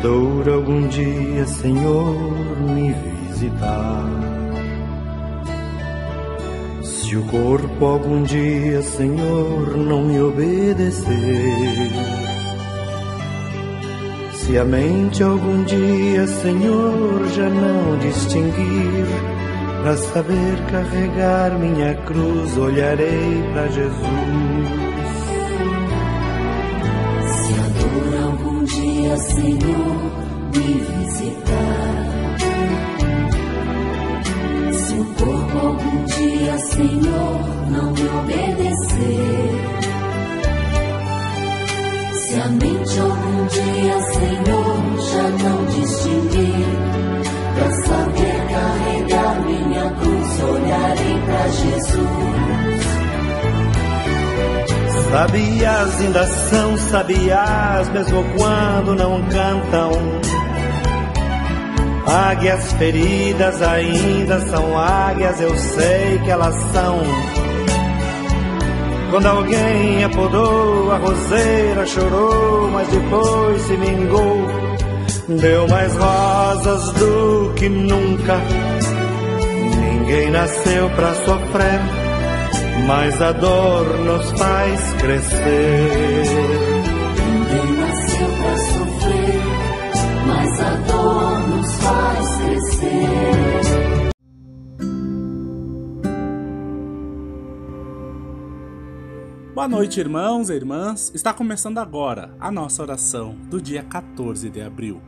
Se a dor algum dia, Senhor, me visitar, se o corpo algum dia, Senhor, não me obedecer, se a mente algum dia, Senhor, já não distinguir, para saber carregar minha cruz, olharei para Jesus. Dia, Senhor, me visitar. Se o corpo algum dia, Senhor, não me obedecer. Se a mente algum dia, Senhor, já não distinguir, para saber carregar minha cruz, olharei para Jesus. Sabias ainda são sabiás, mesmo quando não cantam. Águias feridas ainda são águias, eu sei que elas são. Quando alguém apodou a roseira, chorou, mas depois se vingou. Deu mais rosas do que nunca. Ninguém nasceu pra sofrer mas a dor nos faz crescer. Ninguém nasceu pra sofrer, mas a dor nos faz crescer. Boa noite, irmãos e irmãs. Está começando agora a nossa oração do dia 14 de abril.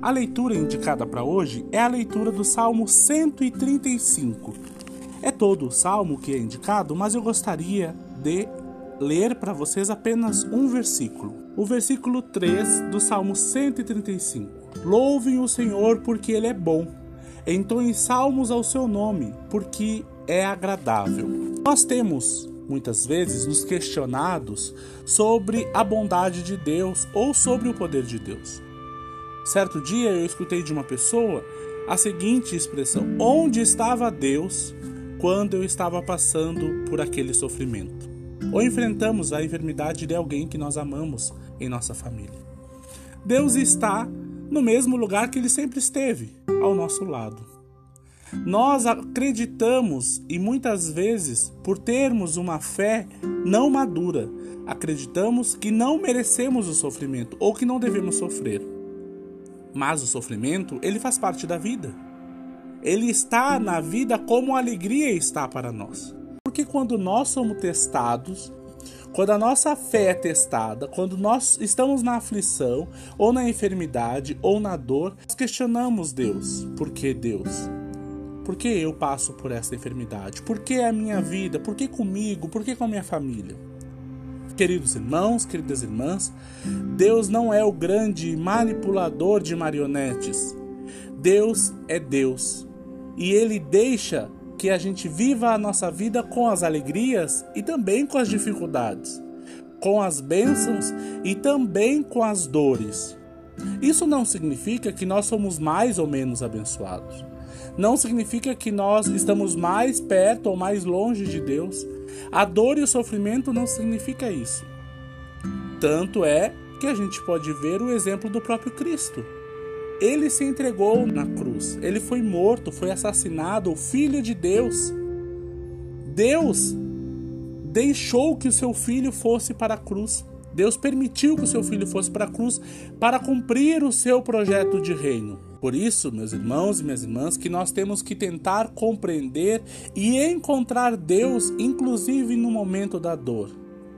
A leitura indicada para hoje é a leitura do Salmo 135 é todo o salmo que é indicado, mas eu gostaria de ler para vocês apenas um versículo. O versículo 3 do Salmo 135. Louvem o Senhor porque ele é bom. Entoem salmos ao seu nome, porque é agradável. Nós temos muitas vezes nos questionados sobre a bondade de Deus ou sobre o poder de Deus. Certo dia eu escutei de uma pessoa a seguinte expressão: Onde estava Deus quando eu estava passando por aquele sofrimento. Ou enfrentamos a enfermidade de alguém que nós amamos em nossa família. Deus está no mesmo lugar que ele sempre esteve, ao nosso lado. Nós acreditamos e muitas vezes, por termos uma fé não madura, acreditamos que não merecemos o sofrimento ou que não devemos sofrer. Mas o sofrimento, ele faz parte da vida. Ele está na vida como a alegria está para nós. Porque quando nós somos testados, quando a nossa fé é testada, quando nós estamos na aflição, ou na enfermidade, ou na dor, nós questionamos Deus. Por que Deus? Por que eu passo por essa enfermidade? Por que a minha vida? Por que comigo? Por que com a minha família? Queridos irmãos, queridas irmãs, Deus não é o grande manipulador de marionetes. Deus é Deus e ele deixa que a gente viva a nossa vida com as alegrias e também com as dificuldades, com as bênçãos e também com as dores. Isso não significa que nós somos mais ou menos abençoados. Não significa que nós estamos mais perto ou mais longe de Deus. A dor e o sofrimento não significa isso. Tanto é que a gente pode ver o exemplo do próprio Cristo. Ele se entregou na cruz. Ele foi morto, foi assassinado, o filho de Deus. Deus deixou que o seu filho fosse para a cruz. Deus permitiu que o seu filho fosse para a cruz para cumprir o seu projeto de reino. Por isso, meus irmãos e minhas irmãs, que nós temos que tentar compreender e encontrar Deus, inclusive no momento da dor,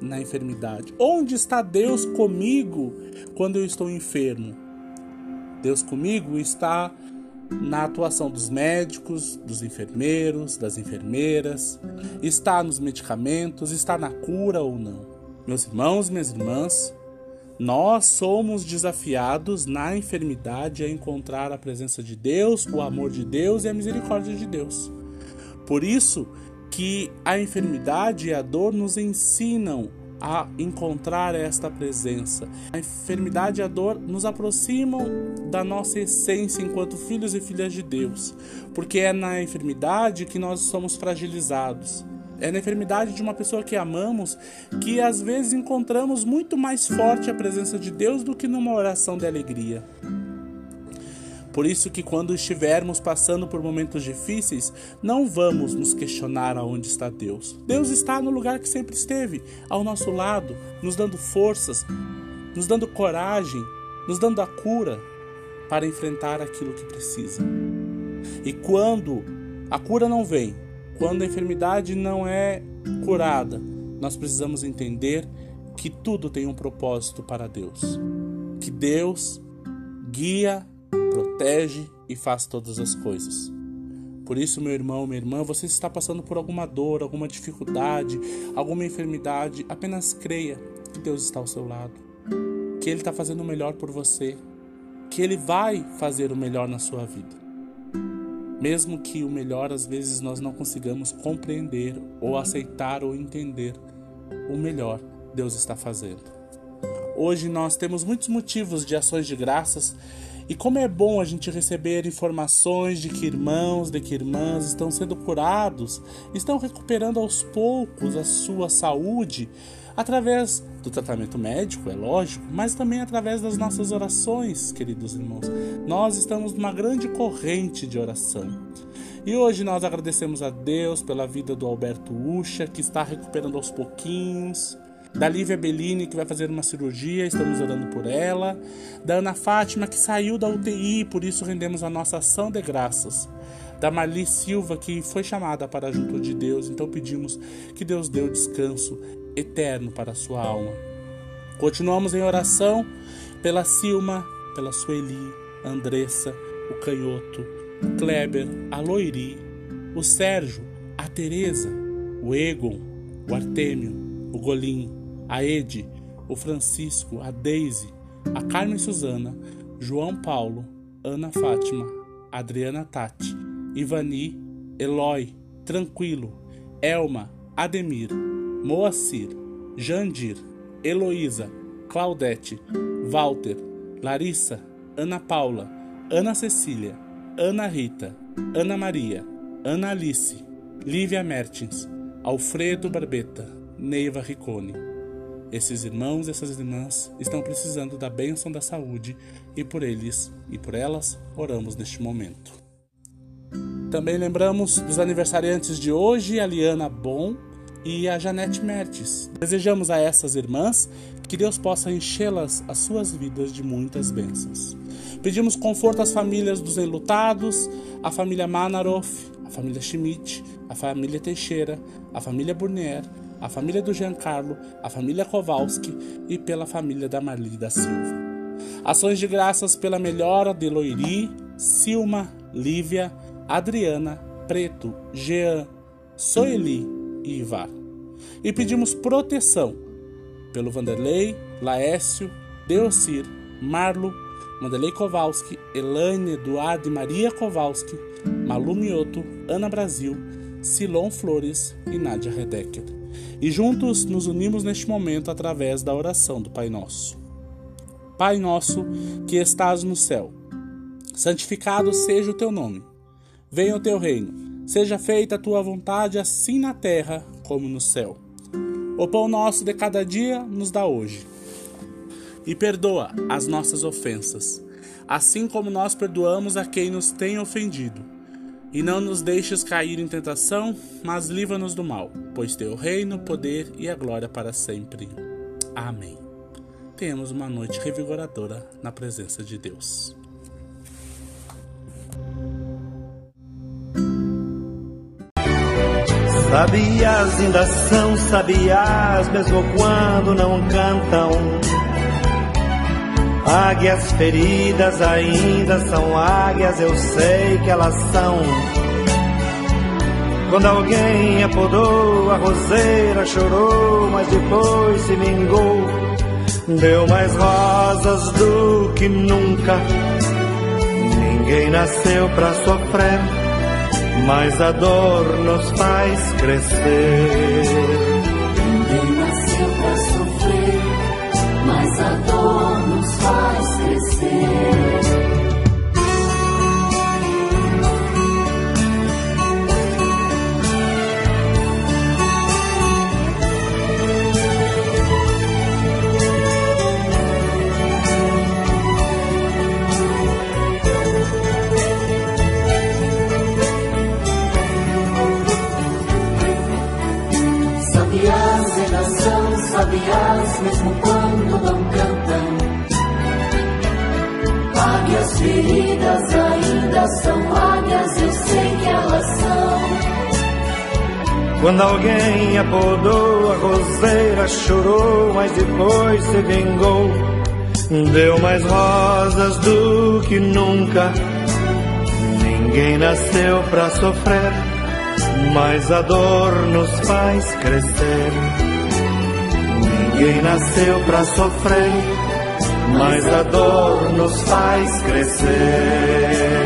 na enfermidade. Onde está Deus comigo quando eu estou enfermo? Deus comigo está na atuação dos médicos, dos enfermeiros, das enfermeiras, está nos medicamentos, está na cura ou não. Meus irmãos minhas irmãs, nós somos desafiados na enfermidade a encontrar a presença de Deus, o amor de Deus e a misericórdia de Deus. Por isso que a enfermidade e a dor nos ensinam a encontrar esta presença. A enfermidade e a dor nos aproximam da nossa essência enquanto filhos e filhas de Deus, porque é na enfermidade que nós somos fragilizados. É na enfermidade de uma pessoa que amamos que às vezes encontramos muito mais forte a presença de Deus do que numa oração de alegria. Por isso que quando estivermos passando por momentos difíceis, não vamos nos questionar aonde está Deus. Deus está no lugar que sempre esteve, ao nosso lado, nos dando forças, nos dando coragem, nos dando a cura para enfrentar aquilo que precisa. E quando a cura não vem, quando a enfermidade não é curada, nós precisamos entender que tudo tem um propósito para Deus. Que Deus guia protege e faz todas as coisas. Por isso, meu irmão, minha irmã, você está passando por alguma dor, alguma dificuldade, alguma enfermidade, apenas creia que Deus está ao seu lado, que Ele está fazendo o melhor por você, que Ele vai fazer o melhor na sua vida. Mesmo que o melhor às vezes nós não consigamos compreender ou aceitar ou entender, o melhor Deus está fazendo. Hoje nós temos muitos motivos de ações de graças e como é bom a gente receber informações de que irmãos, de que irmãs estão sendo curados, estão recuperando aos poucos a sua saúde através do tratamento médico, é lógico, mas também através das nossas orações, queridos irmãos. Nós estamos numa grande corrente de oração. E hoje nós agradecemos a Deus pela vida do Alberto Ucha, que está recuperando aos pouquinhos da Lívia Bellini, que vai fazer uma cirurgia, estamos orando por ela, da Ana Fátima, que saiu da UTI, por isso rendemos a nossa ação de graças, da Marli Silva, que foi chamada para junto de Deus, então pedimos que Deus dê o descanso eterno para a sua alma. Continuamos em oração pela Silma, pela Sueli, Andressa, o Canhoto, o Kleber, a Loiri, o Sérgio, a Teresa, o Egon, o Artêmio, o Golim, a Ede, o Francisco, a Daisy, a Carmen Suzana, João Paulo, Ana Fátima, Adriana Tati, Ivani, Eloy, Tranquilo, Elma, Ademir, Moacir, Jandir, Heloísa, Claudete, Walter, Larissa, Ana Paula, Ana Cecília, Ana Rita, Ana Maria, Ana Alice, Lívia Mertins, Alfredo Barbeta, Neiva Ricone. Esses irmãos e essas irmãs estão precisando da bênção da saúde e por eles e por elas oramos neste momento. Também lembramos dos aniversariantes de hoje, a Liana Bom e a Janete Mertes. Desejamos a essas irmãs que Deus possa enchê-las as suas vidas de muitas bênçãos. Pedimos conforto às famílias dos enlutados, à família Manaroff, à família Schmidt, à família Teixeira, à família Burnier, a família do Giancarlo, a família Kowalski e pela família da Marli da Silva. Ações de graças pela melhora de Loiri, Silma, Lívia, Adriana, Preto, Jean, Soeli e Ivar. E pedimos proteção pelo Vanderlei, Laécio, Deocir, Marlo, Vanderlei Kowalski, Elaine, Eduardo e Maria Kowalski, Malu Mioto, Ana Brasil, Silon Flores e Nádia Redecker e juntos nos unimos neste momento através da oração do Pai Nosso. Pai nosso que estás no céu, santificado seja o teu nome. Venha o teu reino, seja feita a tua vontade, assim na terra como no céu. O pão nosso de cada dia nos dá hoje. E perdoa as nossas ofensas, assim como nós perdoamos a quem nos tem ofendido e não nos deixes cair em tentação, mas livra-nos do mal, pois teu reino, o poder e a glória para sempre. Amém. Tenhamos uma noite revigoradora na presença de Deus. Sabias ainda são sabiás, mesmo quando não cantam. Águias feridas ainda são águias, eu sei que elas são. Quando alguém apodou a roseira, chorou, mas depois se vingou. Deu mais rosas do que nunca. Ninguém nasceu pra sofrer, mas a dor nos faz crescer. Faz feridas ainda são águias, eu sei que elas são. Quando alguém apodou a roseira, chorou, mas depois se vingou. Deu mais rosas do que nunca. Ninguém nasceu pra sofrer, mas a dor nos faz crescer. Ninguém nasceu pra sofrer, mas a dor nos faz crescer.